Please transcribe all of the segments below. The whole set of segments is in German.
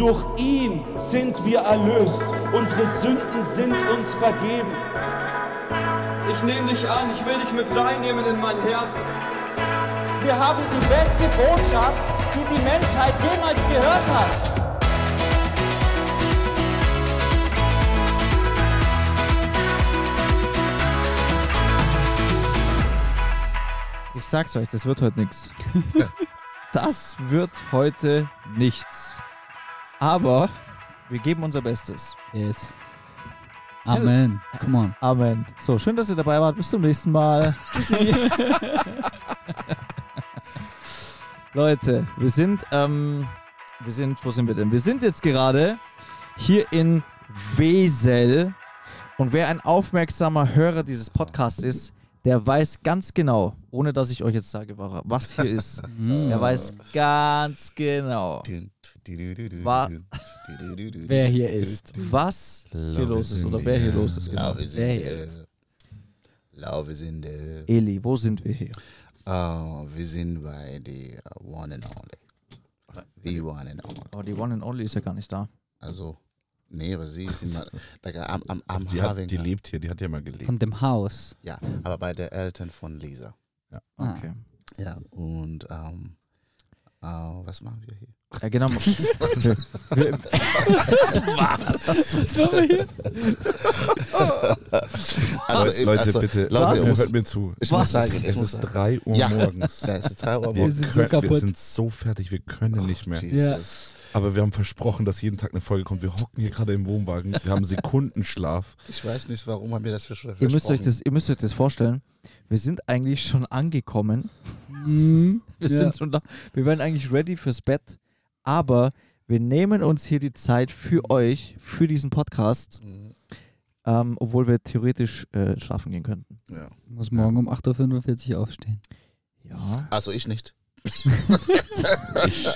Durch ihn sind wir erlöst. Unsere Sünden sind uns vergeben. Ich nehme dich an, ich will dich mit reinnehmen in mein Herz. Wir haben die beste Botschaft, die die Menschheit jemals gehört hat. Ich sag's euch, das wird heute nichts. Das wird heute nichts. Aber wir geben unser Bestes. Yes. Amen. Come on. Amen. So, schön, dass ihr dabei wart. Bis zum nächsten Mal. Tschüssi. Leute, wir sind, ähm, wir sind, wo sind wir denn? Wir sind jetzt gerade hier in Wesel. Und wer ein aufmerksamer Hörer dieses Podcasts ist, der weiß ganz genau, ohne dass ich euch jetzt sage, was hier ist. Der weiß ganz genau, Wa- Wer hier ist. was hier los ist oder wer hier los ist. Genau. Love is in Wer the hier ist. Love is in the. Eli, wo sind wir hier? Oh, wir sind bei the uh, one and only. The one and only. Oh, die One and Only ist ja gar nicht da. Also, nee, aber sie ist immer, like, I'm, I'm, I'm Die, having hat, die lebt hier, die hat ja mal gelebt. Von dem Haus. Ja, aber bei der Eltern von Lisa. Ah. Okay. Ja, und ähm, äh, was machen wir hier? Ja, genau. wir, wir, Was wir hier? Also, Leute, Leute, also, bitte, Leute, muss- hört mir zu. Ich Was? muss sagen, Es muss ist sagen. 3 Uhr Ja. morgens. Ja, es ist drei Uhr Wir, morgens. sind so können, wir kaputt. sind so fertig, wir können nicht mehr. Jesus. Aber wir haben versprochen, dass jeden Tag eine Folge kommt. Wir hocken hier gerade im Wohnwagen. Wir haben Sekundenschlaf. Ich weiß nicht, warum haben wir das vers- ihr, müsst euch versprochen. das, ihr müsst euch das vorstellen. Wir sind eigentlich schon angekommen. Mhm. Wir, Ja. sind schon da. wir werden eigentlich ready fürs Bett. Aber wir nehmen uns hier die Zeit für euch, für diesen Podcast, Mhm. ähm, obwohl wir theoretisch äh, schlafen gehen könnten. Ja. Ich muss morgen um 8.45 Uhr aufstehen. Ja. Also ich nicht.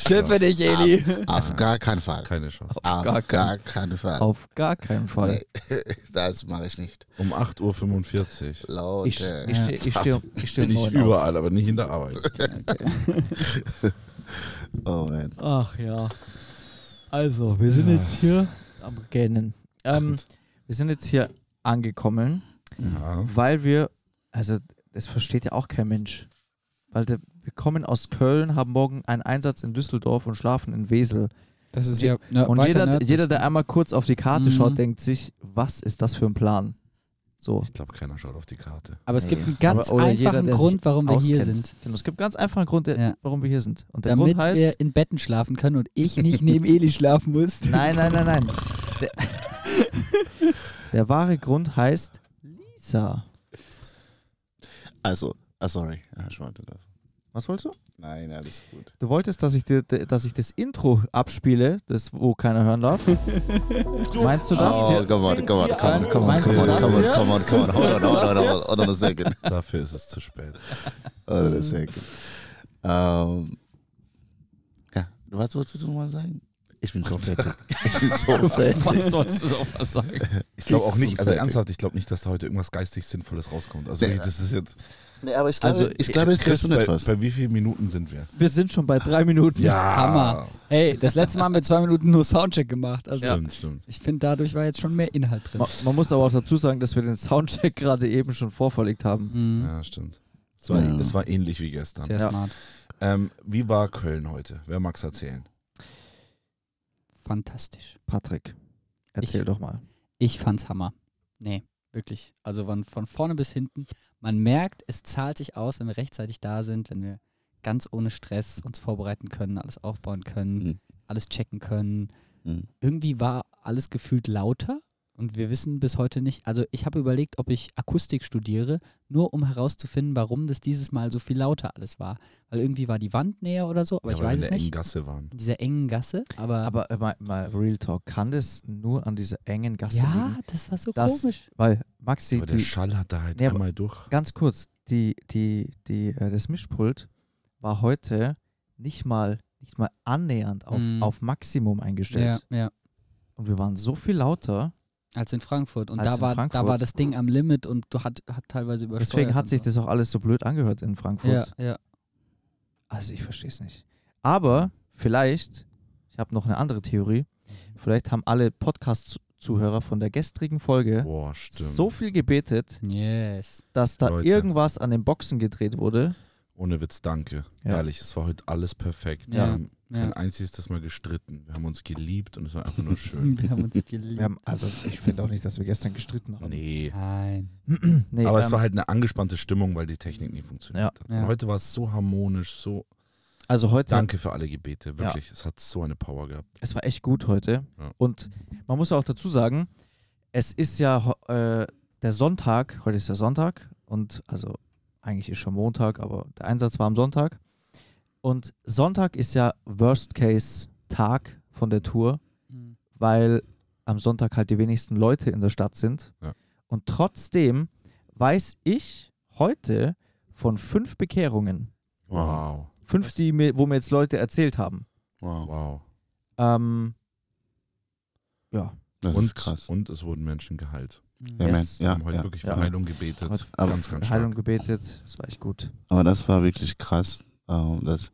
Schimpfe dich, Eli. Auf gar keinen Fall. Keine Chance. Auf gar gar, keinen- keinen Fall. Auf gar keinen Fall. Nee, das mache ich nicht. Um 8.45 Uhr. Laute. Ich, ich stehe ich steh, um- ich steh um Nicht neun auf. überall, aber nicht in der Arbeit. oh man. Ach ja. Also, wir sind jetzt hier am Gähnen. Ähm, wir sind jetzt hier angekommen, Ja. weil wir, also das versteht ja auch kein Mensch. Weil der, wir kommen aus Köln, haben morgen einen Einsatz in Düsseldorf und schlafen in Wesel. Das ist ja. ja Und jeder, nördlich. jeder, der einmal kurz auf die Karte Mhm. schaut, denkt sich, was ist das für ein Plan? So. Ich glaube, keiner schaut auf die Karte. Aber es gibt einen ganz Aber- jeder, einfachen der sich Grund, warum wir hier Auskennt. sind. Genau, es gibt ganz einfach einen Grund, der, Ja. warum wir hier sind. Und der Damit Grund heißt. wir in Betten schlafen können und ich nicht neben Eli schlafen muss. Nein, nein, nein, nein. Der, der wahre Grund heißt Lisa. Also, ah, sorry. Ja, ich wollte das. Was wolltest du? Nein, alles gut. Du wolltest, dass ich, dir, dass ich das Intro abspiele, das wo keiner hören darf. Meinst du das? Oh, come on, come on, come on, come on, come on, come on, come on, come on. Hold on, hold on, hold on, hold on a second. Dafür ist es zu spät. Hold on a second. Ähm, ja, was wolltest du mal sagen? Ich bin so fertig. Ich bin so fertig. sollst du doch was sagen? Ich glaube auch nicht, also ernsthaft, ich glaube nicht, dass da heute irgendwas geistig Sinnvolles rauskommt. Also das ist jetzt. Nee, aber ich glaube, Also, ich glaube, es Chris, gibt bei, etwas. bei wie vielen Minuten sind wir? Wir sind schon bei drei Minuten. Ja. Hammer. Hey, das letzte Mal haben wir zwei Minuten nur Soundcheck gemacht. Also Stimmt, stimmt. ich finde, dadurch war jetzt schon mehr Inhalt drin. Man, man muss aber auch dazu sagen, dass wir den Soundcheck gerade eben schon vorverlegt haben. Mhm. Ja, stimmt. Das war, Ja. das war ähnlich wie gestern. Sehr Ja. smart. Ähm, wie war Köln heute? Wer mag's erzählen? Fantastisch. Patrick, erzähl Ich- doch mal. Ich fand's Hammer. Nee, wirklich. Also von, von vorne bis hinten. Man merkt, es zahlt sich aus, wenn wir rechtzeitig da sind, wenn wir ganz ohne Stress uns vorbereiten können, alles aufbauen können, Mhm. alles checken können. Mhm. Irgendwie war alles gefühlt lauter und wir wissen bis heute nicht, also ich habe überlegt, ob ich Akustik studiere, nur um herauszufinden, warum das dieses Mal so viel lauter alles war. Weil irgendwie war die Wand näher oder so, aber Ja, ich weil wir weiß in es der engen nicht. Gasse waren. In dieser engen Gasse, aber, Aber äh, mal, mal Real Talk, kann das nur an dieser engen Gasse ja, liegen? das war so Das- komisch. Weil Maxi, Aber der die, Schall hat da halt Nee, einmal durch. ganz kurz, die, die, die, äh, das Mischpult war heute nicht mal, nicht mal annähernd auf, Mhm. auf Maximum eingestellt. Ja, ja. Und wir waren so viel lauter. Als in Frankfurt. Und da in war, da Frankfurt. war das Ding am Limit und du hat, hat teilweise übersteuert. Deswegen hat sich so. das auch alles so blöd angehört in Frankfurt. Ja, ja. Also ich verstehe es nicht. Aber vielleicht, ich habe noch eine andere Theorie, Vielleicht haben alle Podcast-Zuhörer von der gestrigen Folge Boah, so viel gebetet, Yes. dass da Leute. irgendwas an den Boxen gedreht wurde. Ohne Witz, danke. Ja. Ehrlich, es war heute alles perfekt. Ja. Wir haben kein einziges Mal gestritten. Wir haben uns geliebt und es war einfach nur schön. Wir haben uns geliebt. Wir haben, also ich finde auch nicht, dass wir gestern gestritten haben. nee. Nein. Nee, Aber ähm, es war halt eine angespannte Stimmung, weil die Technik nie funktioniert Ja. hat. Ja. Und heute war es so harmonisch, so. also heute, Danke für alle Gebete, wirklich. Es hat so eine Power gehabt. es war echt gut heute. Ja. Und man muss auch dazu sagen, es ist ja äh, der Sonntag, heute ist der Sonntag und also eigentlich ist schon Montag, aber der Einsatz war am Sonntag. Und Sonntag ist ja Worst-Case-Tag von der Tour, Mhm. weil am Sonntag halt die wenigsten Leute in der Stadt sind. Ja. Und trotzdem weiß ich heute von fünf Bekehrungen. Wow. Fünf, die mir, wo mir jetzt Leute erzählt haben. Wow. Wow. Ähm, ja, Das Und, ist krass. und es wurden Menschen geheilt. Amen. Yes. Wir Ja, haben heute ja. wirklich Ja. für Heilung gebetet. Heute Aber ganz, ganz Heilung stark. gebetet, das war echt gut. Aber das war wirklich krass. Um, that's,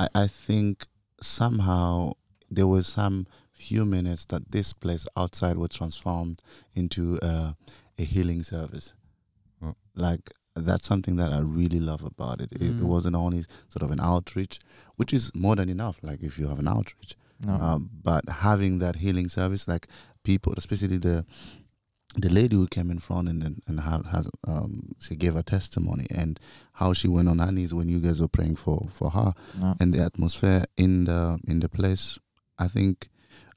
I, I think somehow there were some few minutes that this place outside was transformed into uh, a healing service. Yeah. Like that's something that I really love about it. It Mm. wasn't only sort of an outreach, which is more than enough. Like if you have an outreach, Ja. um, but having that healing service, like people, especially the the lady who came in front and and, and has um, she gave her testimony and how she went on her knees when you guys were praying for for her ja. and the atmosphere in the in the place. I think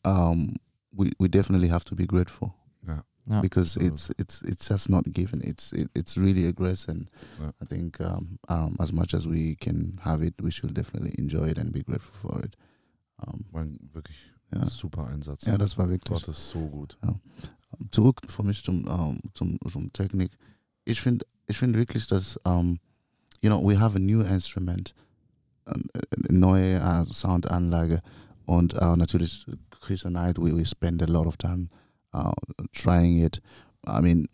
um, we we definitely have to be grateful Ja. because absolut. it's it's it's just not given. It's it, it's really a grace, and Yeah. I think um, um, as much as we can have it, we should definitely enjoy it and be grateful for it. Um, War ein wirklich ja. super Einsatz. ja, das war wirklich Gott ist so gut. zurück für mich zum, ähm, zum, zum Technik. Ich finde ich find wirklich, dass, ähm, you know, we have a new instrument, eine neue äh, Soundanlage und äh, natürlich Chris and I, we, we spend a lot of time uh, trying it. I mean,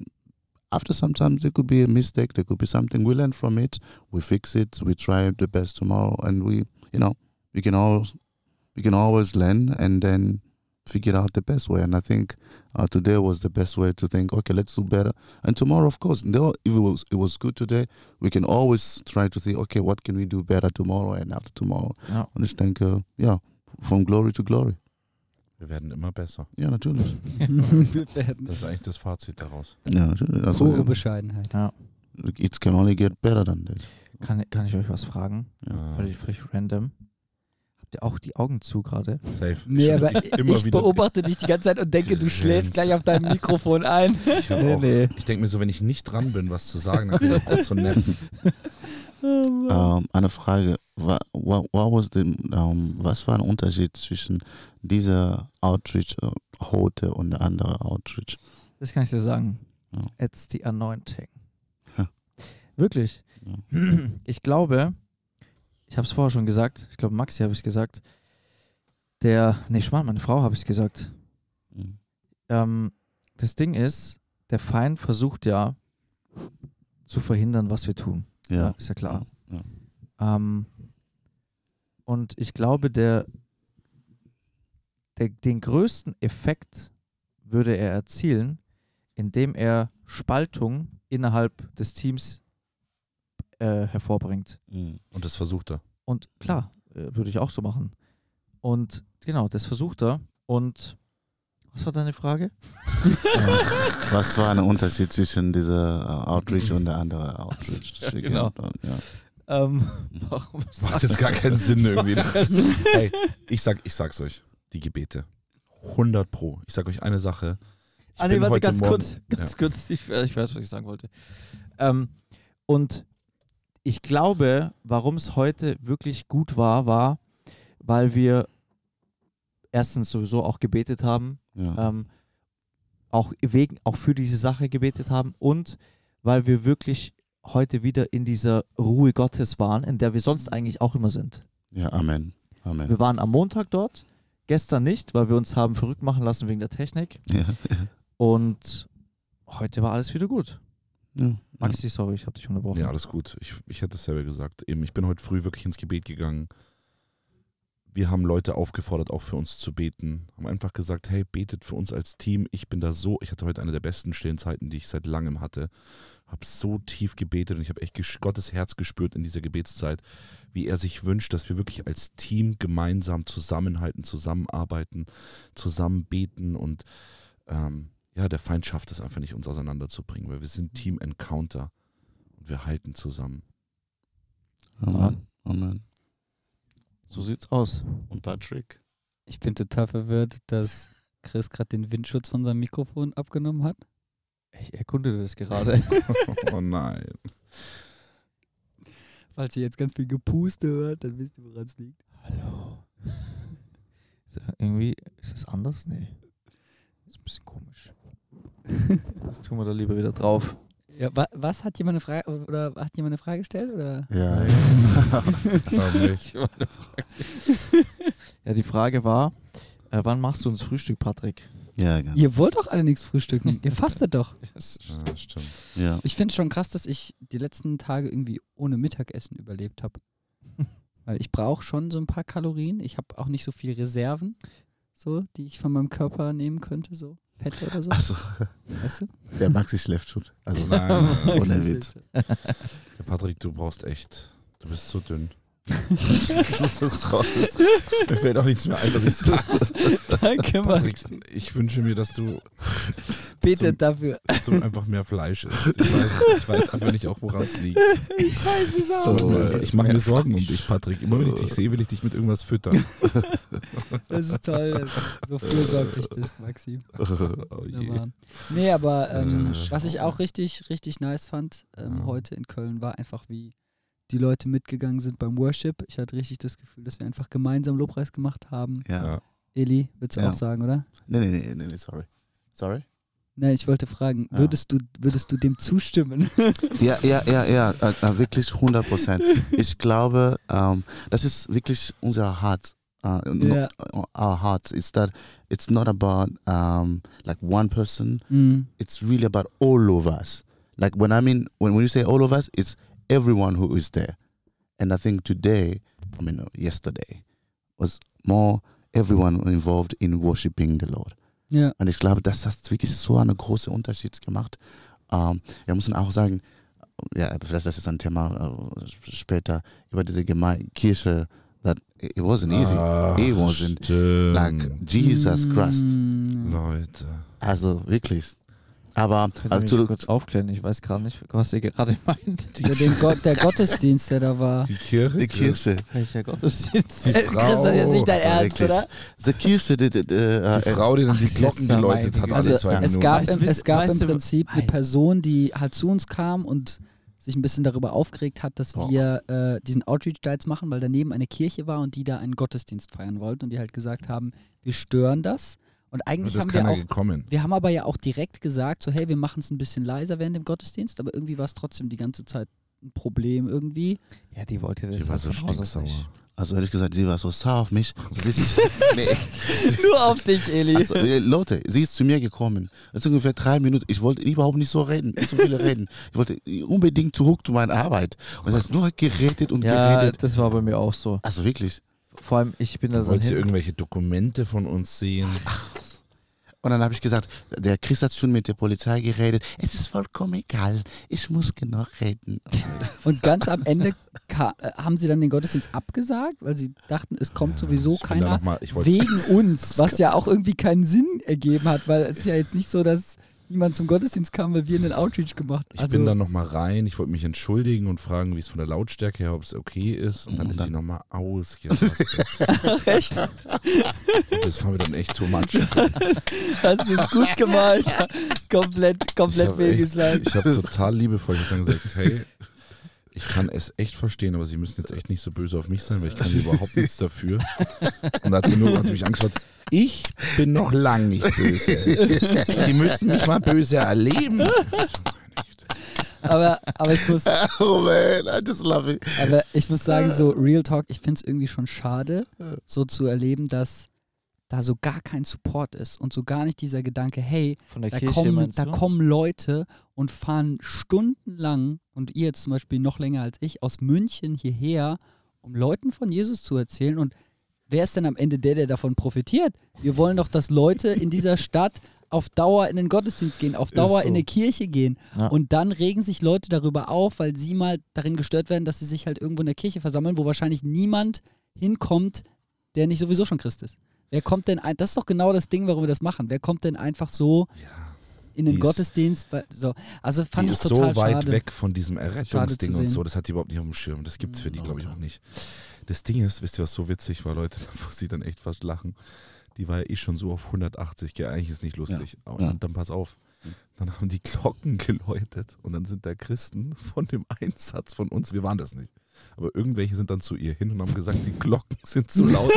after sometimes there could be a mistake, there could be something, we learn from it, we fix it, we try the best tomorrow and we, you know, we can always, we can always learn and then figure out the best way. And I think uh, today was the best way to think. Okay, let's do better. And tomorrow, of course, though if it was it was good today, we can always try to think. Okay, what can we do better tomorrow and after tomorrow? Ja. Und ich denke, ja, from glory to glory. Wir werden immer besser. Ja, natürlich. Das ist eigentlich das Fazit daraus. Ja, natürlich. Also, pure Bescheidenheit. it can only get better than this. Kann, kann ich euch was fragen? Ja. Völlig, völlig random. Auch die Augen zu gerade? Safe. Nee, Ich- aber immer ich wieder. beobachte dich die ganze Zeit und denke, du schläfst gleich auf deinem Mikrofon ein. Ich, Nee, nee. ich denke mir so, wenn ich nicht dran bin, was zu sagen, dann kann ich auch kurz so nennen. Ähm, eine Frage, wa, what was the, ähm, was war ein Unterschied zwischen dieser Outreach äh, heute und der andere Outreach? Das kann ich dir sagen. Ja. It's the anointing. Wirklich. Ja. Ich glaube, ich habe es vorher schon gesagt, ich glaube Maxi habe ich gesagt, der, nee, Schmarrn, meine Frau habe ich gesagt. Mhm. Ähm, das Ding ist, der Feind versucht ja zu verhindern, was wir tun. Ja, ist ja klar. Ja. Ähm, und ich glaube, der, der, den größten Effekt würde er erzielen, indem er Spaltung innerhalb des Teams äh, hervorbringt. Mhm. Und das versucht er. Und klar, äh, würde ich auch so machen. Und genau, das versucht er. Und was war deine Frage? Was war ein Unterschied zwischen dieser äh, Outreach und der anderen Outreach? Ja, genau. Ja. Ähm, warum Macht jetzt gar keinen Sinn irgendwie. hey, ich, sag, ich sag's euch, die Gebete. 100 Pro. Ich sag euch eine Sache. Ich Ah, nee, warte, ganz Morgen- kurz. Ganz kurz. Ich, ich weiß, was ich sagen wollte. Ähm, und ich glaube, warum es heute wirklich gut war, war, weil wir erstens sowieso auch gebetet haben, Ja. ähm, auch, wegen, auch für diese Sache gebetet haben und weil wir wirklich heute wieder in dieser Ruhe Gottes waren, in der wir sonst eigentlich auch immer sind. ja, Amen. Amen. Wir waren am Montag dort, gestern nicht, weil wir uns haben verrückt machen lassen wegen der Technik. Ja. Und heute war alles wieder gut. Ja. Maxi, sorry, ich habe dich unterbrochen. Ja, alles gut. Ich, ich hätte es selber gesagt. Eben, ich bin heute früh wirklich ins Gebet gegangen. Wir haben Leute aufgefordert, auch für uns zu beten. Haben einfach gesagt, hey, betet für uns als Team. Ich bin da so, ich hatte heute eine der besten stillen Zeiten, die ich seit langem hatte. Habe so tief gebetet und ich habe echt Gottes Herz gespürt in dieser Gebetszeit, wie er sich wünscht, dass wir wirklich als Team gemeinsam zusammenhalten, zusammenarbeiten, zusammen beten und ähm, ja, der Feind schafft es einfach nicht, uns auseinanderzubringen, weil wir sind Team Encounter und wir halten zusammen. Amen. Amen. So sieht's aus. Und Patrick? Ich bin total verwirrt, dass Chris gerade den Windschutz von seinem Mikrofon abgenommen hat. Ich erkunde das gerade. oh nein. Falls ihr jetzt ganz viel Gepuste hört, dann wisst ihr, woran es liegt. Hallo. Ist irgendwie, ist das anders? Nee. Ist ein bisschen komisch. Das tun wir da lieber wieder drauf. Ja, wa was hat jemand eine Frage oder hat jemand eine Frage gestellt oder? Ja. Ich Frage. ja, die Frage war, äh, wann machst du uns Frühstück, Patrick? Ja, ganz. Ihr wollt doch alle nichts frühstücken. Ihr fastet doch. Ja, stimmt. Ja. Ich finde es schon krass, dass ich die letzten Tage irgendwie ohne Mittagessen überlebt habe. Weil ich brauche schon so ein paar Kalorien. Ich habe auch nicht so viel Reserven, so, die ich von meinem Körper nehmen könnte, so Fette oder so. Also, Weißt du? der Maxi schläft schon. Also, Nein, ohne Witz. Der Patrick, du brauchst echt, du bist so dünn. das ist raus. Mir fällt auch nichts mehr ein, was ich sage. Danke, Patrick, Max. ich wünsche mir, dass du, Betet zum- dafür. dass du einfach mehr Fleisch isst. Ich weiß, ich weiß einfach nicht auch, woran es liegt. Ich weiß es mir Oh, einfach- ich mache mir Sorgen um dich, Patrick. Immer wenn ich dich sehe, will ich dich mit irgendwas füttern. Das ist toll, dass du so fürsorglich bist, Maxim. Oh je. Wunderbar. Nee, aber ähm, Äh, was ich auch richtig, richtig nice fand ähm, Ja. heute in Köln, war einfach, wie die Leute mitgegangen sind beim Worship. Ich hatte richtig das Gefühl, dass wir einfach gemeinsam Lobpreis gemacht haben. Ja. Eli, würdest du Ja. auch sagen, oder? Nee, nee, nee, nee, nee, sorry. Sorry? Nein, ich wollte fragen, Ja. würdest, du, würdest du dem zustimmen? Ja, ja, ja, ja, äh, äh, wirklich 100 Prozent. Ich glaube, ähm, das ist wirklich unser Herz. Uh, Ja. Our hearts is that it's not about um, like one person. Mhm. It's really about all of us. Like when I mean when when you say all of us, it's everyone who is there. And I think today, I mean uh, yesterday, was more everyone involved in worshiping the Lord. Ja. Und ich glaube, das hat wirklich so einen großen Unterschied gemacht. Ähm, wir müssen auch sagen, ja, vielleicht das ist ein Thema äh, später über diese Geme Kirche, that it wasn't easy. Ah, It wasn't stimmt. like Jesus Christ. Leute. Also wirklich. Aber äh, mich zu, kurz aufklären? Ich weiß gerade nicht, was ihr gerade meint. Ja, den Gott, der Gottesdienst, der da war. Die Kirche. die Kirche, Welcher Gottesdienst? Die Äh, Chris, das ist jetzt nicht dein Also Ernst, oder? die Kirche, die, die, die, äh, Die Frau, die dann die Glocken geläutet hat alle Also zwei ja. es Minuten. gab, Weißt du, im, es gab weißt im du- Prinzip eine Ei. Person, die halt zu uns kam und sich ein bisschen darüber aufgeregt hat, dass Oh. wir äh, diesen Outreach da jetzt machen, weil daneben eine Kirche war und die da einen Gottesdienst feiern wollten und die halt gesagt haben, wir stören das. Und Und eigentlich das haben ist wir auch, gekommen. wir haben aber ja auch direkt gesagt, so hey, wir machen es ein bisschen leiser während dem Gottesdienst, aber irgendwie war es trotzdem die ganze Zeit ein Problem irgendwie. Ja, die wollte das Die war so stinksauer. also ehrlich gesagt, sie war so sauer auf mich. Nur auf dich, Eli. Also, äh, Leute, sie ist zu mir gekommen. Das ist ungefähr drei Minuten. Ich wollte überhaupt nicht so reden, nicht so viel reden. Ich wollte unbedingt zurück zu meiner Arbeit. Und sie hat nur geredet und Ja, geredet. das war bei mir auch so. Also wirklich. Vor allem, ich bin da dann Wollt ihr irgendwelche Dokumente von uns sehen? Und dann habe ich gesagt, der Chris hat schon mit der Polizei geredet. Es ist vollkommen egal. Ich muss genug reden. Und ganz am Ende äh, haben sie dann den Gottesdienst abgesagt, weil sie dachten, es kommt sowieso Ich keiner mal, wegen uns, was ja auch irgendwie keinen Sinn ergeben hat, weil es ist ja jetzt nicht so, dass niemand zum Gottesdienst kam, weil wir einen Outreach gemacht Ich also, bin dann nochmal rein, ich wollte mich entschuldigen und fragen, wie es von der Lautstärke her, ob es okay ist. Und dann ist sie nochmal ausgerastet. Ach, echt? Das war mir dann echt too much. Hast du es gut gemalt? komplett, Ich komplett habe echt- fehlgeschlagen. ich hab total liebevoll ich gesagt, hey, ich kann es echt verstehen, aber Sie müssen jetzt echt nicht so böse auf mich sein, weil ich kann überhaupt nichts dafür. Und da hat sie nur hat sie mich angeschaut, ich bin noch lang nicht böse. Sie müssen mich mal böse erleben. Aber, aber, ich muss, oh man, I just love it. aber ich muss sagen, so Real Talk, ich finde es irgendwie schon schade, so zu erleben, dass da so gar kein Support ist und so gar nicht dieser Gedanke, hey, Da, Kirche kommen, da kommen Leute und fahren stundenlang und ihr jetzt zum Beispiel noch länger als ich aus München hierher, um Leuten von Jesus zu erzählen. Und wer ist denn am Ende der, der davon profitiert? Wir wollen doch, dass Leute in dieser Stadt auf Dauer in den Gottesdienst gehen, auf Dauer so. in eine Kirche gehen. Ja. Und dann regen sich Leute darüber auf, weil sie mal darin gestört werden, dass sie sich halt irgendwo in der Kirche versammeln, wo wahrscheinlich niemand hinkommt, der nicht sowieso schon Christ ist. Wer kommt denn ein, das ist doch genau das Ding, warum wir das machen. Wer kommt denn einfach so in den Gottesdienst? So. Also fand die ich ist total so weit schade. weg von diesem Errettungsding und so. Das hat die überhaupt nicht auf dem Schirm. Das gibt es für die, glaube ich, auch nicht. Das Ding ist, wisst ihr, was so witzig war, Leute? Da muss ich dann echt fast lachen. Die war ja eh schon so auf 180. Gell? Eigentlich ist nicht lustig. Ja. dann, dann pass auf. Dann haben die Glocken geläutet und dann sind da Christen von dem Einsatz von uns, wir waren das nicht, aber irgendwelche sind dann zu ihr hin und haben gesagt, die Glocken sind zu laut,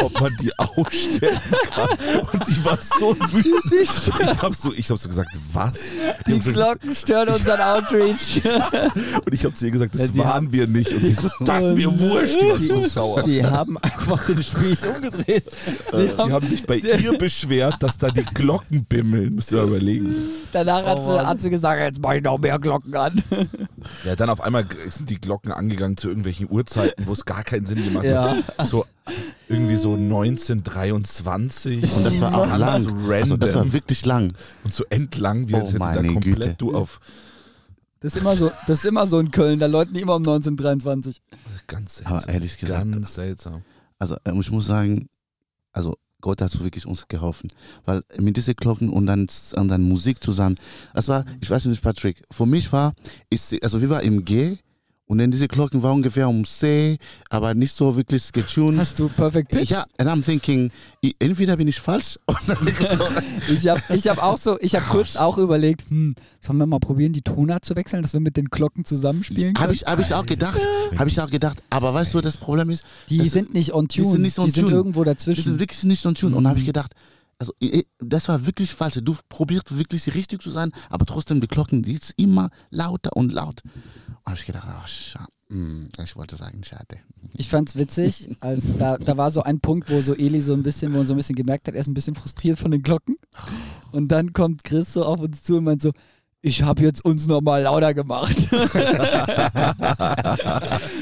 ob man die ausstellen kann. Und die war so wütend. Ich habe so, ich hab so gesagt, was? Die, haben so, Glocken stören unseren Outreach. und ich habe zu ihr gesagt, das Ja, die waren wir nicht. Und sie so, das ist mir wurscht. Die war so sauer. Die haben einfach den Spieß umgedreht. Die haben sich bei ihr beschwert, dass da die Glocken bimmeln. Müsst ihr mal überlegen. Danach hat, Oh sie, Mann. hat sie gesagt, jetzt mache ich noch mehr Glocken an. Ja, dann auf einmal sind die Glocken angegangen zu irgendwelchen Uhrzeiten, wo es gar keinen Sinn gemacht Ja. hat. So irgendwie so 1923. Und das war auch Ganz lang. random. Also das war wirklich lang. und so entlang, wie Oh als hätte da komplett Güte. du auf Das ist immer so, das ist immer so in Köln, da läuten die immer um 1923. ganz seltsam. Aber ehrlich gesagt, ganz seltsam. also äh, ich muss sagen, also Gott hat wirklich uns geholfen. Weil mit diesen Glocken und dann, und dann Musik zusammen, das war, ich weiß nicht, Patrick, für mich war, ich, also wir waren im G und dann diese Glocken waren ungefähr um C, aber nicht so wirklich getuned. Hast du Perfect Pitch? Ja, and I'm thinking, entweder bin ich falsch oder Ich habe ich hab auch so, ich habe kurz auch überlegt, hm, sollen wir mal probieren, die Tonart zu wechseln, dass wir mit den Glocken zusammenspielen können? Habe ich, hab ich auch gedacht, habe ich auch gedacht. Aber weißt du, das Problem ist, die sind nicht on die tune, sind nicht on tune. irgendwo die sind dazwischen. wirklich nicht on tune. Und da habe ich Mhm. gedacht, also das war wirklich falsch. Du probierst wirklich richtig zu sein, aber trotzdem die Glocken, die ist immer lauter und laut. Und habe ich gedacht, ach, schade. Hm, Ich wollte sagen, schade. Ich fand's witzig, als da, da war so ein Punkt, wo so Eli so ein bisschen, wo man so ein bisschen gemerkt hat, er ist ein bisschen frustriert von den Glocken. Und dann kommt Chris so auf uns zu und meint so, ich habe jetzt uns nochmal lauter gemacht.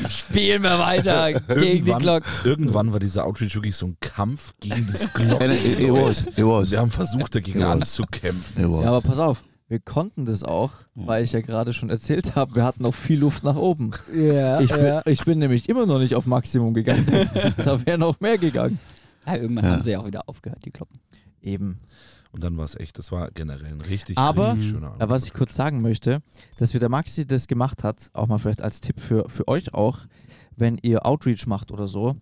Spielen wir weiter gegen die Irgendwann, Glocken. irgendwann war dieser Outreach wirklich so ein Kampf gegen das And Glocken. it, it was, it was. Wir haben versucht, dagegen anzukämpfen. Ja, aber pass auf. Wir konnten das auch, weil ich ja gerade schon erzählt habe, wir hatten noch viel Luft nach oben. Ja, Ich bin, ja. ich bin nämlich immer noch nicht auf Maximum gegangen. da wäre noch mehr gegangen. ja, irgendwann Ja. haben sie ja auch wieder aufgehört, die Glocken. Eben. Und dann war es echt, das war generell ein richtig, Aber, richtig schöner Ja, was ich kurz sagen möchte, dass wie der Maxi das gemacht hat, auch mal vielleicht als Tipp für, für euch auch, wenn ihr Outreach macht oder so,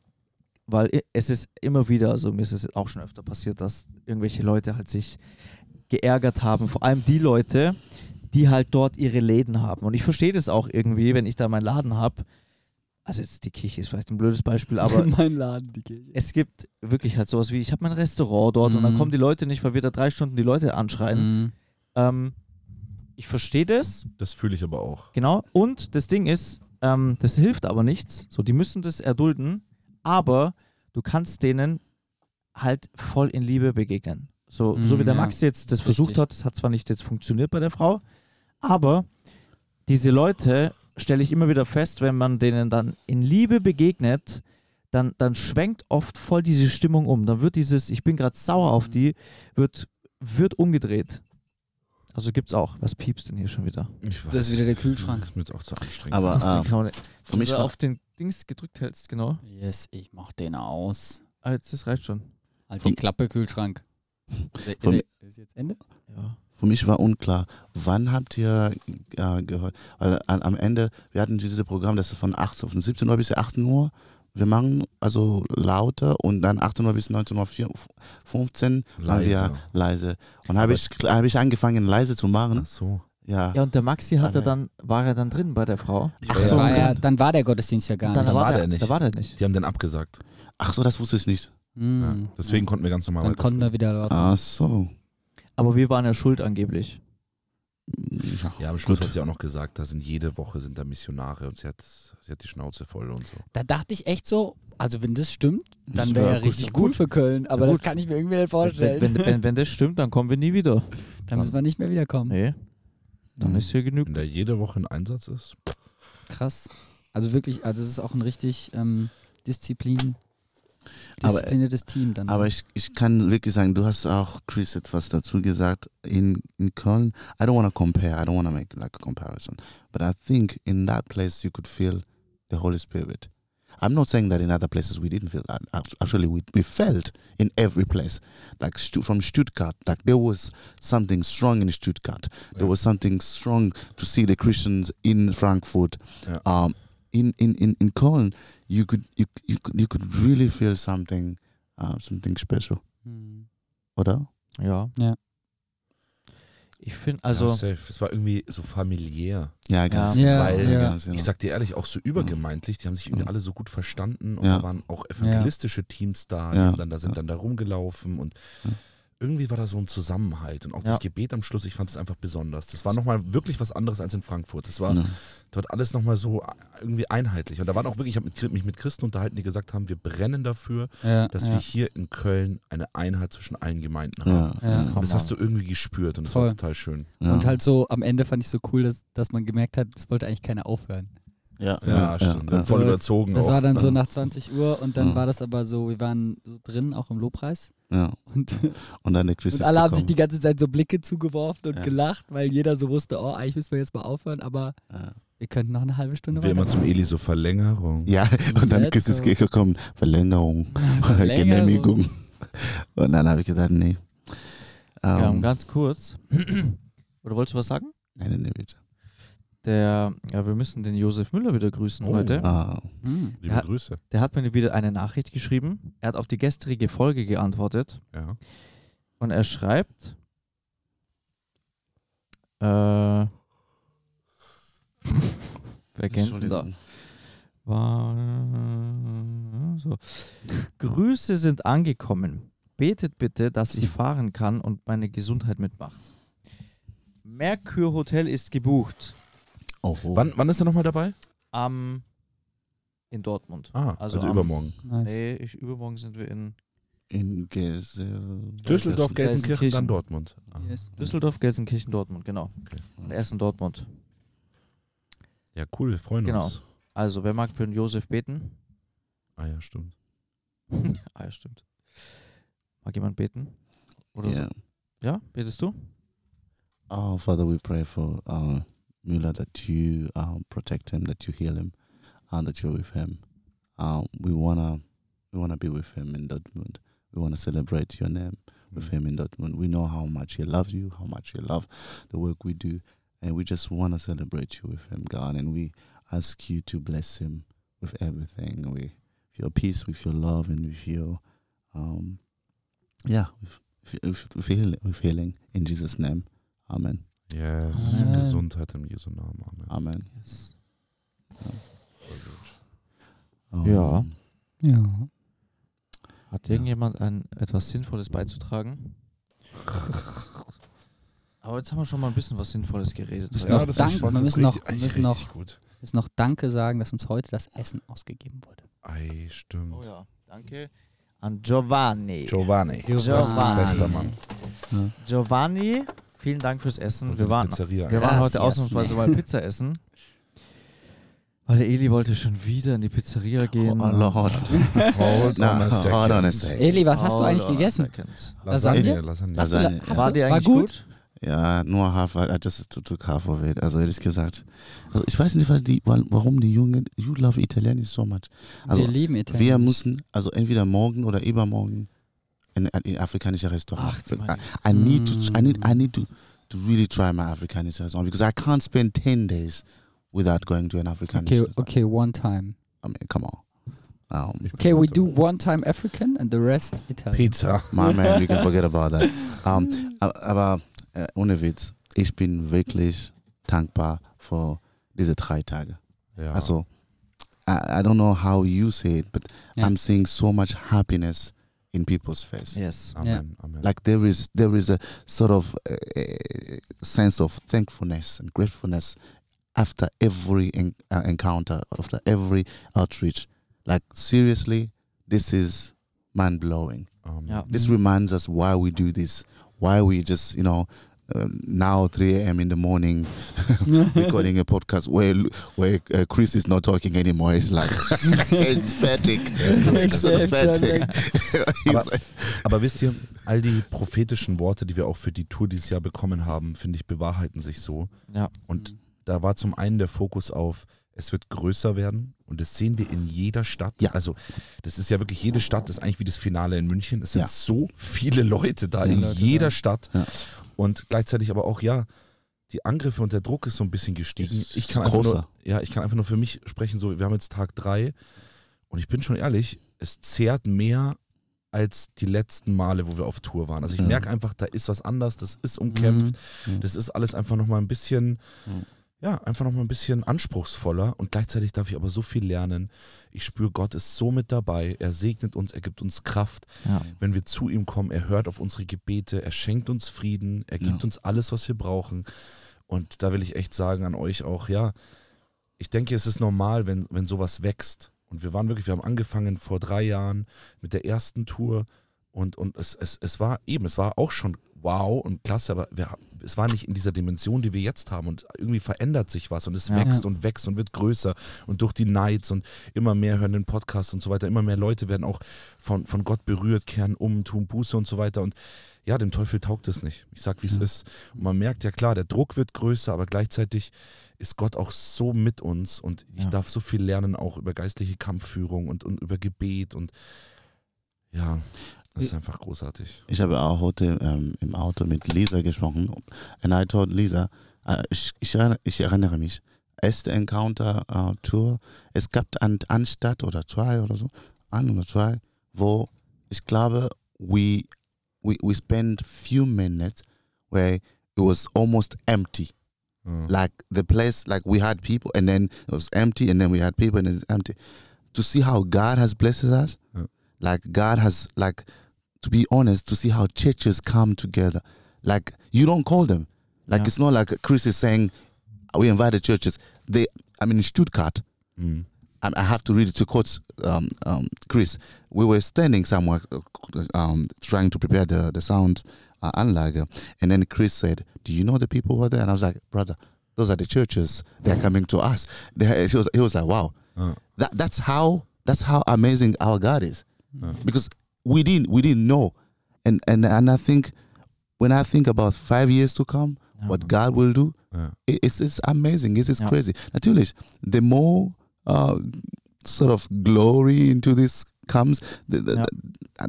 weil es ist immer wieder, also mir ist es auch schon öfter passiert, dass irgendwelche Leute halt sich geärgert haben, vor allem die Leute, die halt dort ihre Läden haben. Und ich verstehe das auch irgendwie, wenn ich da meinen Laden habe. Also jetzt die Kirche ist vielleicht ein blödes Beispiel, aber mein Laden, die Kirche. es gibt wirklich halt sowas wie, ich habe mein Restaurant dort und dann Mhm. kommen die Leute nicht, weil wir da drei Stunden die Leute anschreien. Mhm. Ähm, ich verstehe das, Das fühle ich aber auch. genau. Und das Ding ist, ähm, das hilft aber nichts. So, die müssen das erdulden, aber du kannst denen halt voll in Liebe begegnen. So, so wie Mhm, der ja. Max jetzt das Richtig. versucht hat, das hat zwar nicht jetzt funktioniert bei der Frau, aber diese Leute stelle ich immer wieder fest, wenn man denen dann in Liebe begegnet, dann, dann schwenkt oft voll diese Stimmung um. Dann wird dieses, ich bin gerade sauer auf die, wird, wird umgedreht. Also gibt's auch. Was piepst denn hier schon wieder? Das ist wieder der Kühlschrank. Das ist mir jetzt auch zu anstrengend. Aber, Das ah, man- für mich Wenn du war, auf den Dings gedrückt hältst, genau. Yes, ich mach den aus. Ah, jetzt, das reicht schon. Halt die Klappe, Kühlschrank. Ist, er- ist, er- ist jetzt Ende? Ja. für mich war unklar, wann habt ihr äh, gehört? Weil an, am Ende, wir hatten dieses Programm, das ist von 18, von 17 Uhr bis 18 Uhr. Wir machen also lauter und dann 18 Uhr bis 19.15 Uhr waren wir Leise. Und habe ich, hab ich angefangen leise zu machen. Ach so. Ja. Ja, und der Maxi hatte dann, war er dann drin bei der Frau. Ach Dann so, war er, dann, dann war der Gottesdienst ja gar dann nicht. war war der der nicht. Da war der nicht. Die haben den abgesagt. ach so, das wusste ich nicht. Mhm. Ja. Deswegen konnten wir ganz normal Dann konnten wir wieder laut. Ach so. Aber wir waren ja schuld angeblich. Ja, Ja, am Schluss gut. hat sie auch noch gesagt, da sind jede Woche sind da Missionare und sie hat, sie hat die Schnauze voll und so. Da dachte ich echt so, also wenn das stimmt, dann wäre wär ja gut, richtig ja gut. gut. für Köln. Aber Ja das kann ich mir irgendwie nicht Wenn, vorstellen. wenn, wenn, wenn das stimmt, dann kommen wir nie wieder. dann müssen wir nicht mehr wiederkommen. Nee, dann Mhm. ist hier genug. Wenn da jede Woche ein Einsatz ist, Krass. Also wirklich, also das ist auch ein richtig ähm, Disziplin diszipliniertes Team dann. Aber ich, ich kann wirklich sagen, du hast auch, Chris, etwas dazu gesagt. In, in Köln, I don't want to compare, I don't want to make like a comparison, but I think in that place you could feel the Holy Spirit. I'm not saying that in other places we didn't feel that. Act- Actually, we, we felt in every place. Like Stu- from Stuttgart, like there was something strong in Stuttgart. There was something strong to see the Christians in Frankfurt. Yeah. Um, in, in, in, in Köln, you could you, you could you could really feel something uh, something special, Hm. oder? Ja. Ja. Ich finde, Also, ja. Es war irgendwie so familiär. Ja, ganz. Ja, Weil ja. ganz genau. Ich sag dir ehrlich, auch so übergemeintlich, die haben sich irgendwie Ja. alle so gut verstanden und Ja. da waren auch evangelistische Teams da, die Ja. haben dann, da sind Ja. dann da rumgelaufen und Ja. Irgendwie war da so ein Zusammenhalt und auch Ja. das Gebet am Schluss, ich fand es einfach besonders. Das war nochmal wirklich was anderes als in Frankfurt. Das war Ja. dort alles nochmal so irgendwie einheitlich und da waren auch wirklich, ich habe mit, mich mit Christen unterhalten, die gesagt haben, wir brennen dafür, Ja, dass ja. wir hier in Köln eine Einheit zwischen allen Gemeinden haben. Ja, Ja. Und das hast du irgendwie gespürt und das Voll. war total schön. ja. Und halt so am Ende fand ich so cool, dass, dass man gemerkt hat, es wollte eigentlich keiner aufhören. ja, Ja, stimmt. ja, Voll Das- überzogen Das auch. war dann so nach 20 Uhr und dann Ja. war das aber so, wir waren so drin, auch im Lobpreis. Ja. Und, Und dann der Chris und alle haben sich gekommen. die ganze Zeit so Blicke zugeworfen und Ja. gelacht, weil jeder so wusste, oh, eigentlich müssen wir jetzt mal aufhören, aber Ja. wir könnten noch eine halbe Stunde Und wir immer zum Eli so Verlängerung. Ja, und dann Let's Chris ist gekommen, Verlängerung, Verlängerung. Genehmigung. Und dann habe ich gesagt, nee. ja, Ähm, ganz kurz. Oder wolltest du was sagen? nee, nee, bitte. Der, ja, wir müssen den Josef Müller wieder grüßen Oh. heute. Ah, Hm. Liebe Ja. Grüße. Der hat mir wieder eine Nachricht geschrieben. Er hat auf die gestrige Folge geantwortet Ja. und er schreibt, äh, wer kennt denn da? War, so. Grüße sind angekommen. Betet bitte, dass ich fahren kann und meine Gesundheit mitmacht. Merkur Hotel ist gebucht. Oh, oh. Wann, wann ist er nochmal dabei? Am in Dortmund. Ah, Also also, am- übermorgen. Nice. Nee, ich, übermorgen sind wir in In Gesell. Düsseldorf, Gelsenkirchen. Gelsenkirchen, dann Dortmund. Ah. Yes. Düsseldorf, Gelsenkirchen, Dortmund, genau. Okay. Und erst in Dortmund. Ja, cool, wir freuen Genau. uns. Also, wer mag für den Josef beten? Ah ja, stimmt. ah, ja, stimmt. Mag jemand beten? Oder Yeah. so? Ja, betest du? Oh, Father, we pray for uh, Mueller that you um, protect him, that you heal him, and that you're with him. Um, we wanna, we wanna be with him in Dortmund. We wanna celebrate your name with him in Dortmund. We know how much he loves you, how much you love the work we do, and we just wanna celebrate you with him, God. And we ask you to bless him with everything, with your peace, with your love, and with your, um, yeah, with, with, with, healing, with healing in Jesus' name. Amen. Yes, Amen. Gesundheit im Jesu Namen. Amen. Amen. Yes. Ja. Ja. Hat Ja. irgendjemand ein, etwas Sinnvolles beizutragen? Aber jetzt haben wir schon mal ein bisschen was Sinnvolles geredet. Noch Dank- wir müssen noch- richtig- müssen noch- Danke sagen, dass uns heute das Essen ausgegeben wurde. Ei, stimmt. Oh ja, danke. An Giovanni. Giovanni. Giovanni. Bester Mann. Giovanni, vielen Dank fürs Essen. Und Wir waren, Pizzeria. wir waren Gracias, heute ausnahmsweise man. mal Pizza essen. Weil der Eli wollte schon wieder in die Pizzeria gehen. Oh, Lord. Hold on a second. hold on a second. Eli, was hast du eigentlich gegessen? second. Lasagne. Lasagne. Hast du, Lasagne. War die war eigentlich gut? gut? Ja, nur half. I I just took, took half of it. Also ehrlich gesagt. Also ich weiß nicht, die, warum die Jungen, you love Italienisch so much. Also wir lieben Italien. wir müssen, also entweder morgen oder übermorgen in in afrikanische Restaurant. Ach, I, I need to, I need, I Mm. need to, to really try my afrikanische restaurant because I can't spend 10 days without going to an afrikanische Okay, restaurant. okay, one time. I mean, come on. Um, Okay, we do one time African and the rest Italian. Pizza. My man, you can forget about that. Um, a- aber äh, ohne Witz, ich bin wirklich dankbar für diese drei Tage. Ja. Also, I, I don't know how you say it, but Ja. I'm seeing so much happiness in people's face. Yes. Amen. Amen. Like there is there is a sort of uh, sense of thankfulness and gratefulness after every en- uh, encounter, after every outreach. Like seriously, this is mind blowing. Amen. This reminds us why we do this, why we just, you know, uh, now 3 a.m. in the morning recording a podcast where where uh, Chris is not talking anymore. It's like it's fatigue. It's. He's Aber- wisst ihr, all die prophetischen Worte, die wir auch für die Tour dieses Jahr bekommen haben, finde ich, bewahrheiten sich so. Ja. Und da war zum einen der Fokus auf, es wird größer werden und das sehen wir in jeder Stadt. Ja. Also das ist ja wirklich, jede Stadt ist eigentlich wie das Finale in München. Es sind Ja. so viele Leute da in Leute jeder da. Stadt Ja. Und gleichzeitig aber auch, ja, die Angriffe und der Druck ist so ein bisschen gestiegen. Ich kann einfach nur, großer. ja, ich kann einfach nur für mich sprechen, so, wir haben jetzt Tag drei und ich bin schon ehrlich, es zehrt mehr als die letzten Male, wo wir auf Tour waren. Also ich Ja. merke einfach, da ist was anders, das ist umkämpft, Mhm. das ist alles einfach nochmal ein bisschen, Mhm. Ja, einfach nochmal ein bisschen anspruchsvoller und gleichzeitig darf ich aber so viel lernen. Ich spüre, Gott ist so mit dabei, er segnet uns, er gibt uns Kraft, Ja. wenn wir zu ihm kommen, er hört auf unsere Gebete, er schenkt uns Frieden, er gibt Ja. uns alles, was wir brauchen. Und da will ich echt sagen an euch auch, ja, ich denke, es ist normal, wenn, wenn sowas wächst. Und wir waren wirklich, wir haben angefangen vor drei Jahren mit der ersten Tour und, und es, es, es war eben, es war auch schon wow und klasse, aber wir, es war nicht in dieser Dimension, die wir jetzt haben und irgendwie verändert sich was und es Ja. wächst und wächst und wird größer und durch die Nights und immer mehr hören den Podcast und so weiter, immer mehr Leute werden auch von, von Gott berührt, kehren um, tun Buße und so weiter und ja, dem Teufel taugt es nicht. Ich sag, wie es ist. Und man merkt ja klar, der Druck wird größer, aber gleichzeitig ist Gott auch so mit uns und ich Ja. darf so viel lernen auch über geistliche Kampfführung und, und über Gebet und ja, das ist einfach großartig. Ich habe auch heute ähm, im Auto mit Lisa gesprochen. And I told Lisa, äh, ich, ich, erinnere, ich erinnere mich, erste Encounter äh, Tour, es gab eine Anstatt oder zwei oder so, ein oder zwei, wo ich glaube, we, we, we spent few minutes where it was almost empty. Ja. Like the place, like we had people and then it was empty and then we had people and then it's empty. To see how God has blessed us, Yeah. Like God has, like, to be honest, to see how churches come together. Like you don't call them. Like Yeah. it's not like Chris is saying we invited churches. They, I mean, in Stuttgart, Mhm. I, I have to read it to quote um, um, Chris. We were standing somewhere, uh, um, trying to prepare the the sound uh, Anlage, and then Chris said, "Do you know the people who are there?" And I was like, "Brother, those are the churches. They're coming to us." They, he was he was like, "Wow, Ja. that that's how that's how amazing our God is," Yeah. because we didn't we didn't know, and and and I think when I think about five years to come, Ja. what God will do, Ja. it- it's it's amazing. It's, it's Ja. crazy. Natürlich, the more uh, sort of glory into this comes, the, the, Ja. I,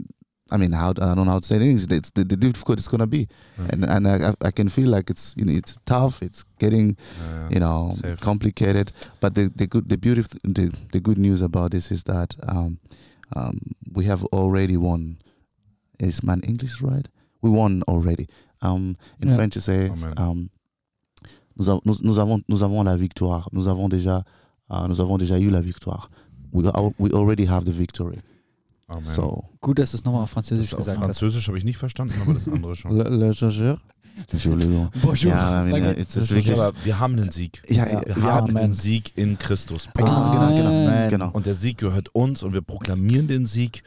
I mean, how I don't know how to say it. It's the, the difficult it's gonna be, Ja. and and I, I can feel like it's you know it's tough. It's getting Ja, ja. you know Safe. complicated. But the the good the beautiful the, the good news about this is that um, um, we have already won. Is my English right? We won already. Um, in Yeah. French, it says Amen. um, nous, av- nous, nous avons nous avons la victoire. Nous avons déjà uh, nous avons déjà eu la victoire. We al- we already have the victory. Amen. So Gut, dass du es nochmal auf Französisch das auf gesagt hast. Französisch habe ich nicht verstanden, aber das andere schon. Le, le Chargeur. Entschuldigung. Bonjour. Ja, I mean, Danke. it's, it's Ja, wirklich. Aber wir haben einen Sieg. Ja, Ja. Wir wir haben den Sieg in Christus. genau, genau, genau, Amen. genau. Und der Sieg gehört uns und wir proklamieren den Sieg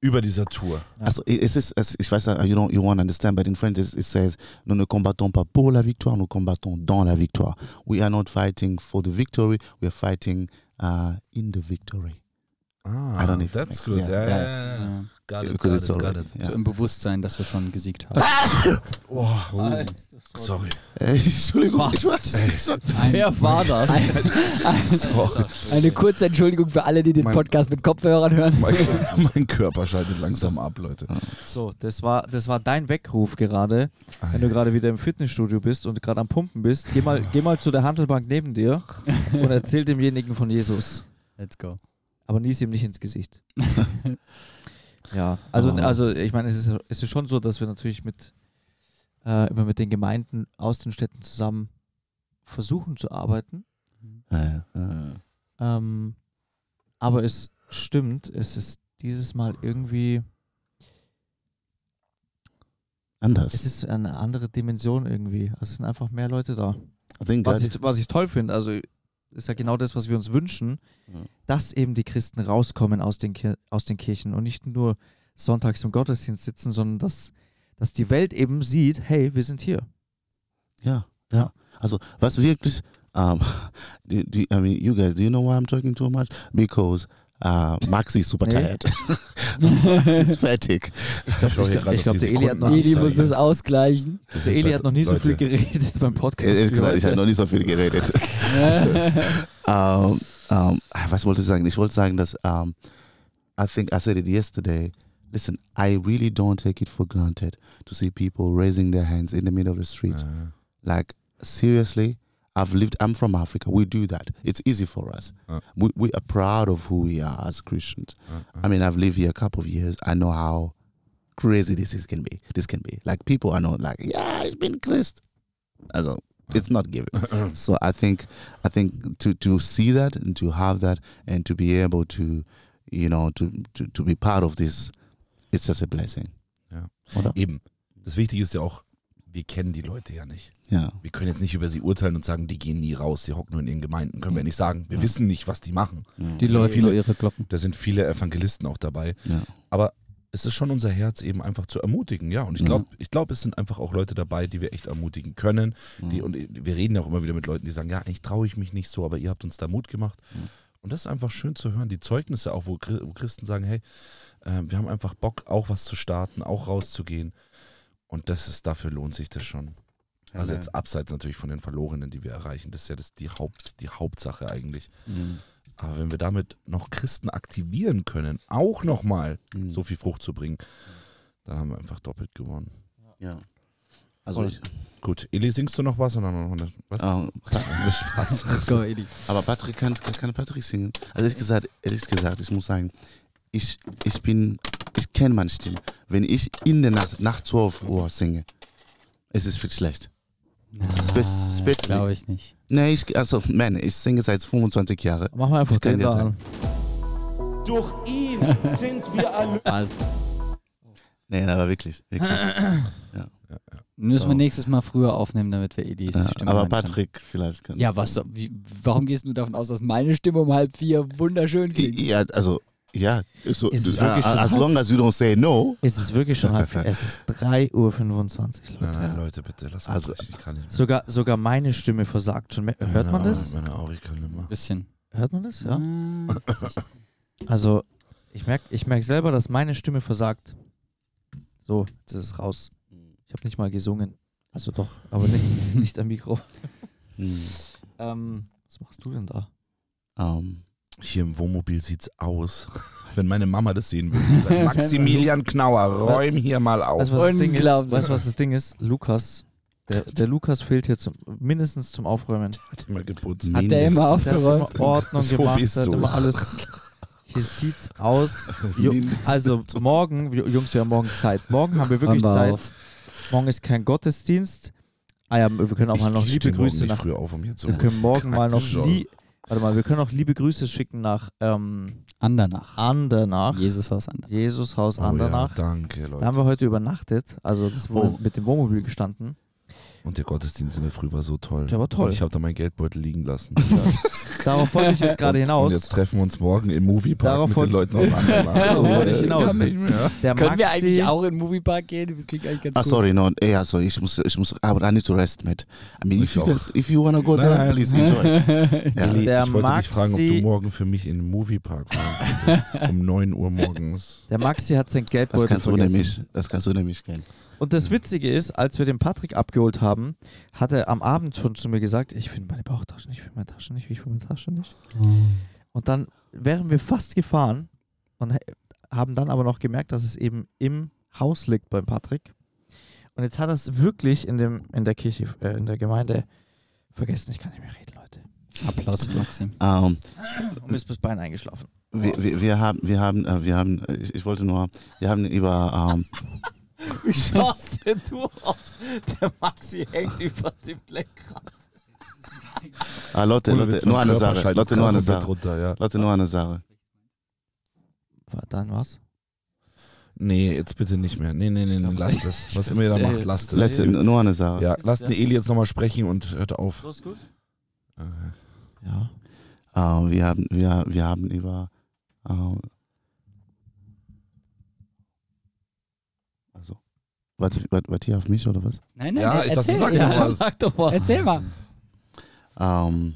über dieser Tour. Also, es ist, es, ich weiß, uh, you don't, you won't understand, but in French it, it says, nous ne combattons pas pour la victoire, nous combattons dans la victoire. We are not fighting for the victory, we are fighting uh, in the victory. Ah, I don't know if that's good. Yeah. ja, ja. Ja. Got it, Because got it's it, got already. it. So Yeah. im Bewusstsein, dass wir schon gesiegt haben. Oh, sorry. Äh, Entschuldigung, Was? ich weiß. Wer war das? Ein, ein, eine kurze Entschuldigung für alle, die den Mein- Podcast mit Kopfhörern hören. Mein, mein Körper schaltet langsam ab, Leute. So, das war, das war dein Weckruf gerade, wenn du gerade wieder im Fitnessstudio bist und gerade am Pumpen bist. Geh mal, geh mal zu der Handelbank neben dir und erzähl demjenigen von Jesus. Let's go. Aber nies ihm nicht ins Gesicht. ja, also, Oh. also ich meine, es ist, es ist schon so, dass wir natürlich mit äh, immer mit den Gemeinden aus den Städten zusammen versuchen zu arbeiten. Äh. Ähm, aber es stimmt, es ist dieses Mal irgendwie, Anders. es ist eine andere Dimension irgendwie. Also es sind einfach mehr Leute da. Was ich, was ich toll finde, also ist ja genau das, was wir uns wünschen, Ja. dass eben die Christen rauskommen aus den, Kir aus den Kirchen und nicht nur sonntags im Gottesdienst sitzen, sondern dass, dass die Welt eben sieht, hey, wir sind hier. Ja, ja. Also, was wirklich, um, do, do, I mean, you guys, do you know why I'm talking too much? Because uh, Maxi ist super Nee. tired. Maxi ist fertig. Ich glaube, glaub, der Eli hat noch, Eli muss es ausgleichen. Der Eli hat noch nie so Leute, viel geredet beim Podcast. Ehrlich gesagt, ich habe noch nicht so viel geredet. um, um, was wollte ich sagen? Ich wollte sagen, dass um, I think I said it yesterday. Listen, I really don't take it for granted to see people raising their hands in the middle of the street. Äh, Like seriously, I've lived. I'm from Africa. We do that. It's easy for us. Uh. We we are proud of who we are as Christians. äh, äh. I mean, I've lived here a couple of years. I know how crazy this is can be. This can be like people are not like, yeah, it's been Christ. Also, it's not given. Uh, so I think, I think to to see that and to have that and to be able to, you know, to to, to be part of this, it's just a blessing. Ja. Oder? Eben. Das Wichtige ist ja auch, wir kennen die Leute ja nicht. Ja. Wir können jetzt nicht über sie urteilen und sagen, die gehen nie raus, die hocken nur in ihren Gemeinden. Können wir nicht sagen. Wir wissen nicht, was die machen. Die läuten viele- nur ihre Glocken. Da sind viele Evangelisten auch dabei. Ja. Aber es ist schon unser Herz, eben einfach zu ermutigen, ja. Und ich glaube, ich glaube, es sind einfach auch Leute dabei, die wir echt ermutigen können. Die, und wir reden ja auch immer wieder mit Leuten, die sagen, ja, eigentlich traue ich mich nicht so, aber ihr habt uns da Mut gemacht. Und das ist einfach schön zu hören. Die Zeugnisse auch, wo Christen sagen, hey, äh, wir haben einfach Bock, auch was zu starten, auch rauszugehen. Und das ist, dafür lohnt sich das schon. Also jetzt abseits natürlich von den Verlorenen, die wir erreichen. Das ist ja das, die, Haupt, die Hauptsache eigentlich. Mhm. Aber wenn wir damit noch Christen aktivieren können, auch nochmal Mhm. so viel Frucht zu bringen, dann haben wir einfach doppelt gewonnen. Ja. Also, ich, Gut, Eli, singst du noch was? Oder noch was? ähm, Spaß. Go, Eli. Aber Patrick kann, kann Patrick singen. Also ehrlich gesagt, ehrlich gesagt, ich muss sagen, ich, ich bin, ich kenne meine Stimme. Wenn ich in der Nacht, nach 12 Uhr singe, es ist viel schlecht. Das best- Glaube ich nicht. Nee, ich, also, man, ich singe seit 25 Jahren. Mach mal einfach Ich kann den dir da sagen. an. Durch ihn sind wir erlöst. Nee, aber wirklich, wirklich. Müssen So. wir nächstes Mal früher aufnehmen, damit wir Elis Ja, Stimme aber hören können. Patrick, vielleicht kann Ja, was? Wie, warum gehst du davon aus, dass meine Stimme um halb vier wunderschön klingt? Ja, also, ja. So, Ist es wirklich schon as halb- long as you don't say no. Es ist wirklich schon halb. Es ist 3.25 Uhr, Nein, Leute. nein, Leute, bitte, lass Also- also, Ich kann nicht mehr. Sogar, sogar meine Stimme versagt schon. Hört man Meine das? Au- Meine Augen kann nicht mehr. Bisschen. Hört man das? Ja. Ah, Also, ich merke ich merk selber, dass meine Stimme versagt. So, jetzt ist es raus. Ich habe nicht mal gesungen. Also doch, aber nicht, nicht am Mikro. Hm. Ähm, was machst du denn da? Um, Hier im Wohnmobil sieht's aus. Wenn meine Mama das sehen würde, sagen, Maximilian Knauer, räum hier mal auf. Weißt du, was das Ding ist? Unglaublich. Weißt du, was das Ding ist? Lukas. Der, der Lukas fehlt hier zum, mindestens zum Aufräumen. Hat immer geputzt. Hat der immer Der hat aufgeräumt? immer Ordnung So gemacht, bist der hat du. immer alles. Hier sieht's aus. Also morgen, Jungs, wir haben morgen Zeit. Morgen haben wir wirklich Zeit. auf. Morgen ist kein Gottesdienst. Ah ja, wir können auch mal noch Ich liebe Grüße nach. früh auf, um hier zu Wir können morgen mal noch Chance. Warte mal, wir können auch liebe Grüße schicken nach ähm, Andernach. Andernach. Jesushaus Andernach. Jesushaus Oh ja, Andernach. danke, Da Leute. haben wir heute übernachtet. Also das wurde Oh. mit dem Wohnmobil gestanden. Und der Gottesdienst in der Früh war so toll. Der war toll. Und ich habe da mein Geldbeutel liegen lassen. Darauf wollte ich jetzt gerade Und hinaus. jetzt treffen wir uns morgen im Moviepark Darauf mit den Leuten aus Andernach. Darauf wollte ich hinaus. Kann nicht mehr. Der Können wir Maxi- eigentlich auch in den Moviepark gehen? Das klingt eigentlich ganz Ah, gut. sorry, no, ey, also ich muss, ich muss, aber I need to rest, mate. I mean, if Ich you, guys, if you wanna go there, Nein. please enjoy. Ja. Der ich wollte dich fragen, ob Maxi- du morgen für mich in den Moviepark fahren könntest. um 9 Uhr morgens. Der Maxi hat sein Das Geldbeutel kannst du mich, das kannst du ohne mich kennen. Und das Witzige ist, als wir den Patrick abgeholt haben, hat er am Abend schon zu mir gesagt, ich finde meine Bauchtasche nicht, ich finde meine Tasche nicht, ich finde meine Tasche nicht. Und dann wären wir fast gefahren und haben dann aber noch gemerkt, dass es eben im Haus liegt beim Patrick. Und jetzt hat er es wirklich in, dem, in der Kirche, äh, in der Gemeinde vergessen. Ich kann nicht mehr reden, Leute. Applaus für Maxim. Ähm, Und ist bis Bein eingeschlafen. wir, wir, wir haben, wir haben, äh, wir haben, ich, ich wollte nur, wir haben über, ähm, Wie schaust denn du aus? Der Maxi hängt über dem Lenkrad. ah, Leute, Ohne Witz, nur mein eine Körper Sache, schaltet Leute, nur krass eine im Bett Sache, Runter, ja. Leute, nur eine Sache. Dann was? Nee, jetzt bitte nicht mehr. Nee, nee, nee, nee lasst es. Was immer ihr da macht, lasst es. Leute, nur eine Sache. Ja, lasst den Eli jetzt nochmal sprechen und hört auf. Los, gut? Äh, Ja. Äh, wir haben, wir, wir haben über, äh, also, Wart, wart, wart ihr auf mich oder was? Nein, nein, Ja, äh, ich dachte, erzähl, du sagst ja, was. Sag doch mal. erzähl mal. Ähm,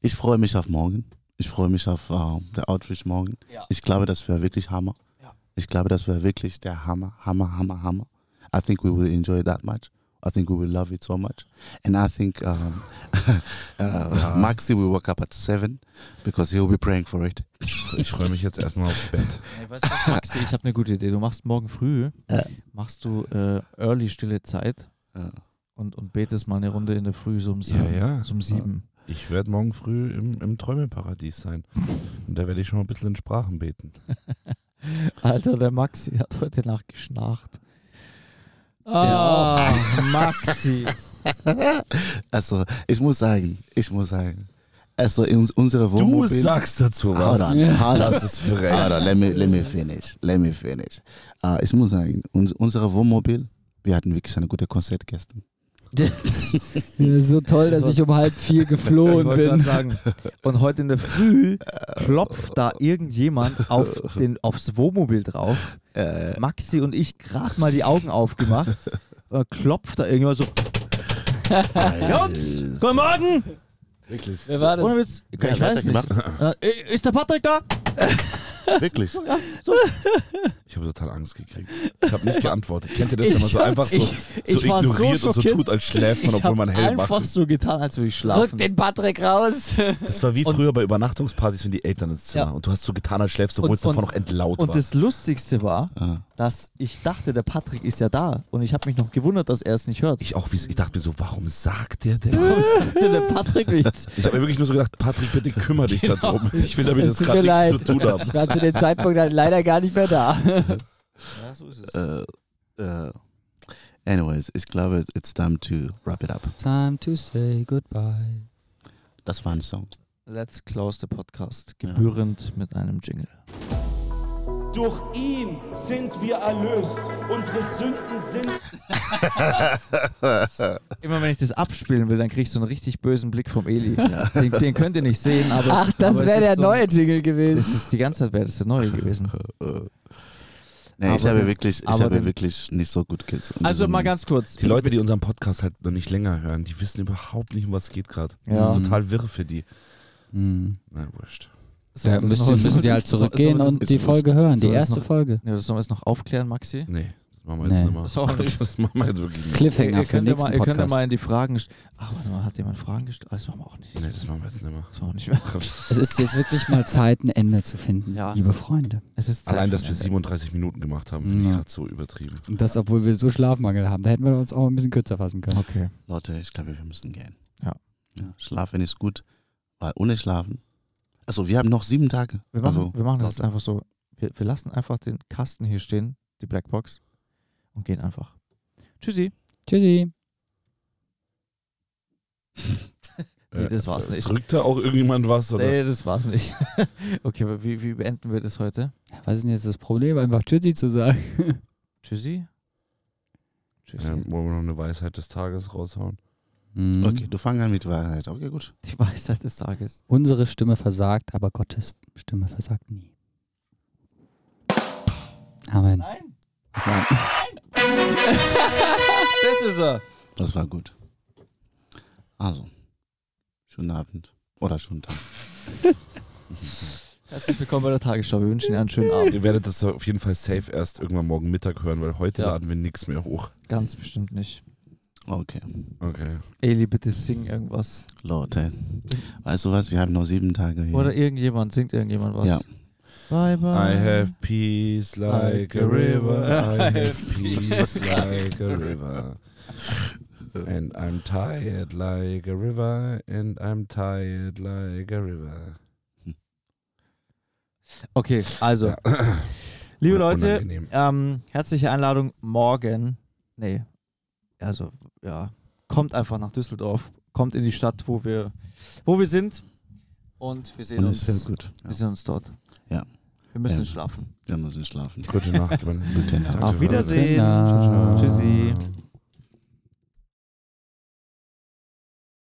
ich freue mich auf morgen. Ich freue mich auf ähm, der Outreach morgen. Ja. Ich glaube, das wäre wirklich Hammer. Ja. Ich glaube, das wäre wirklich der Hammer, Hammer, Hammer, Hammer. I think we will enjoy that much. I think we will love it so much. And I think um, uh, Maxi will wake up at 7 because he'll be praying for it. Ich freue mich jetzt erstmal aufs Bett. Hey, weißt du Maxi, ich habe eine gute Idee. Du machst morgen früh, Ja. machst du äh, Early Stille Zeit Ja. und, und betest mal eine Runde in der Früh so um Ja, sieben. ja. So um sieben. Ich werde morgen früh im, im Träumeparadies sein. Und da werde ich schon mal ein bisschen in Sprachen beten. Alter, der Maxi hat heute Nacht geschnarcht. Ah, Maxi. Also, ich muss sagen, ich muss sagen, also in uns- unsere Du Wohnmobil... sagst dazu Hold was. on, hold on. Das ist frech. Hold on, let me, let me finish, let me finish. Äh, ich muss sagen, uns, unsere Wohnmobil, wir hatten wirklich eine gute Konzert gestern. So toll, dass Das ich um halb vier Ich geflohen gerade bin. sagen. Und heute in der Früh klopft da irgendjemand auf den, aufs Wohnmobil drauf. Äh, Maxi und ich gerade mal die Augen aufgemacht. Und klopft da irgendjemand so. Jungs, guten Morgen! Wirklich. Wer war Ohne das? Witz. Ich wer hat weiß nicht. gemacht? Äh, ist der Patrick da? Wirklich? Ich habe total Angst gekriegt. Ich habe nicht geantwortet. Kennt ihr das, wenn man Ich so einfach so, ich- so ich so ignoriert und so tut, als schläft man, Ich obwohl man hellwach einfach ist? so getan, als würde ich schlafen. Rück den Patrick raus. Das war wie Und- früher bei Übernachtungspartys, wenn die Eltern ins Zimmer Ja. und du hast so getan, als schläfst, obwohl Und- es davor und- noch entlaut Und war. das Lustigste war, Ah. dass ich dachte, der Patrick ist ja da. Und ich habe mich noch gewundert, dass er es nicht hört. Ich auch, ich dachte mir so, warum sagt der denn? Warum sagte der Patrick nichts? Ich habe mir wirklich nur so gedacht, Patrick, bitte kümmere dich Genau. darum. Ich will damit tut gerade nichts zu tun haben. Ich war zu dem Zeitpunkt halt leider gar nicht mehr da. Ja, so ist es. Äh, äh, anyways, ich glaube, it's time to wrap it up. Time to say goodbye. Das war ein Song. Let's close the podcast. Gebührend mit einem Jingle. Durch ihn sind wir erlöst. Unsere Sünden sind Immer wenn ich das abspielen will, dann krieg ich so einen richtig bösen Blick vom Eli. Den, den könnt ihr nicht sehen, aber. Ach, das wäre der so, neue Jingle Das gewesen. ist die ganze Zeit wäre das der neue gewesen. Nee, ich habe wirklich, ich habe wirklich nicht so gut gesungen. Also mal ganz kurz. Die Leute, die unseren Podcast halt noch nicht länger hören, die wissen überhaupt nicht, um was es geht gerade. Ja. Das ist total wirr für die. Hm. Na, wurscht. So, das müssen, noch- müssen die halt zurückgehen so- und die. Folge hören, die erste noch- Folge. Ja, das sollen wir jetzt noch aufklären, Maxi. Nee, das machen wir jetzt Nee. nicht mehr. Nicht. Das machen wir jetzt wirklich nicht. Cliffhanger ihr für könnt den ja mal, ihr könnt ja mal in die Fragen. Ach, warte mal, hat jemand Fragen gestellt? Ah, Das machen wir auch nicht. Nee, das machen wir jetzt nicht mehr. Das machen wir nicht mehr. Es ist jetzt wirklich mal Zeit, ein Ende zu finden, Ja. liebe Freunde. Es ist Zeit Allein, für dass wir Ende. 37 Minuten gemacht haben, finde ich Ja. gerade so übertrieben. Und das, obwohl wir so Schlafmangel haben. Da hätten wir uns auch ein bisschen kürzer fassen können. Okay. Leute, ich glaube, wir müssen gehen. Ja. ja. Schlafen ist gut, weil ohne Schlafen. Also, wir haben noch sieben Tage. Wir machen, also, wir machen das jetzt einfach so. Wir, wir lassen einfach den Kasten hier stehen, die Blackbox, und gehen einfach. Tschüssi. Tschüssi. Nee, das war's nicht. Drückt da auch irgendjemand was? Oder? Nee, das war's nicht. okay, aber wie, wie beenden wir das heute? Was ist denn jetzt das Problem, einfach Tschüssi zu sagen? Tschüssi. Tschüssi. Ja, wollen wir noch eine Weisheit des Tages raushauen? Mhm. Okay, du fang an mit Wahrheit. Okay, gut. Die Weisheit des Tages. Unsere Stimme versagt, aber Gottes Stimme versagt nie. Amen. Nein. Das war Das ist er. Das war gut. Also, schönen Abend. Oder schönen Tag. Herzlich willkommen bei der Tagesschau. Wir wünschen Ihnen einen schönen Abend. Ihr werdet das auf jeden Fall safe erst irgendwann morgen Mittag hören, weil heute Ja. laden wir nichts mehr hoch. Ganz bestimmt nicht. Okay. Okay. Eli, bitte sing irgendwas. Leute, weißt du was? Wir haben noch sieben Tage hier. Oder irgendjemand, singt irgendjemand was. Ja. Bye bye. I have peace like a river. I have peace like a river. And I'm tired like a river. And I'm tired like a river. Okay, also, Ja. liebe Leute, ähm, herzliche Einladung morgen. Nee, also, ja, kommt einfach nach Düsseldorf. Kommt in die Stadt, wo wir, wo wir sind. Und wir sehen Und uns. es gut. Ja. Wir sehen uns dort. Ja. Wir müssen Ja. schlafen. Wir müssen schlafen. Gute Nacht. Gute Nacht. Auf Wiedersehen. Tschüssi.